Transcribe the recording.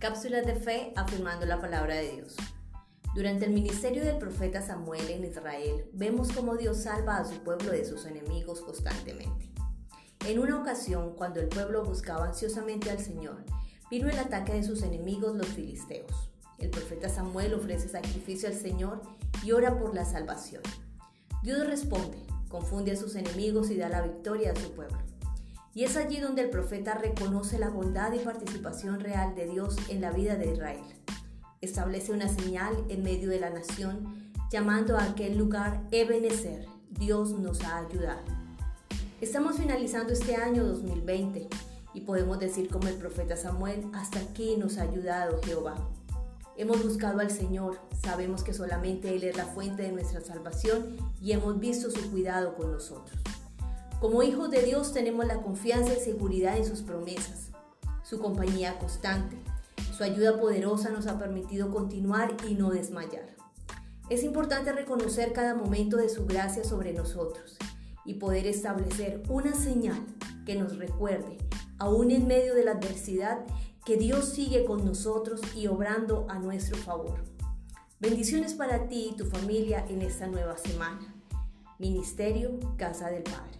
Cápsulas de fe afirmando la palabra de Dios. Durante el ministerio del profeta Samuel en Israel, vemos cómo Dios salva a su pueblo de sus enemigos constantemente. En una ocasión, cuando el pueblo buscaba ansiosamente al Señor, vino el ataque de sus enemigos los filisteos. El profeta Samuel ofrece sacrificio al Señor y ora por la salvación. Dios responde, confunde a sus enemigos y da la victoria a su pueblo. Y es allí donde el profeta reconoce la bondad y participación real de Dios en la vida de Israel. Establece una señal en medio de la nación, llamando a aquel lugar Ebenezer, Dios nos ha ayudado. Estamos finalizando este año 2020 y podemos decir como el profeta Samuel, hasta aquí nos ha ayudado Jehová. Hemos buscado al Señor, sabemos que solamente Él es la fuente de nuestra salvación y hemos visto su cuidado con nosotros. Como hijos de Dios tenemos la confianza y seguridad en sus promesas, su compañía constante. Su ayuda poderosa nos ha permitido continuar y no desmayar. Es importante reconocer cada momento de su gracia sobre nosotros y poder establecer una señal que nos recuerde, aún en medio de la adversidad, que Dios sigue con nosotros y obrando a nuestro favor. Bendiciones para ti y tu familia en esta nueva semana. Ministerio Casa del Padre.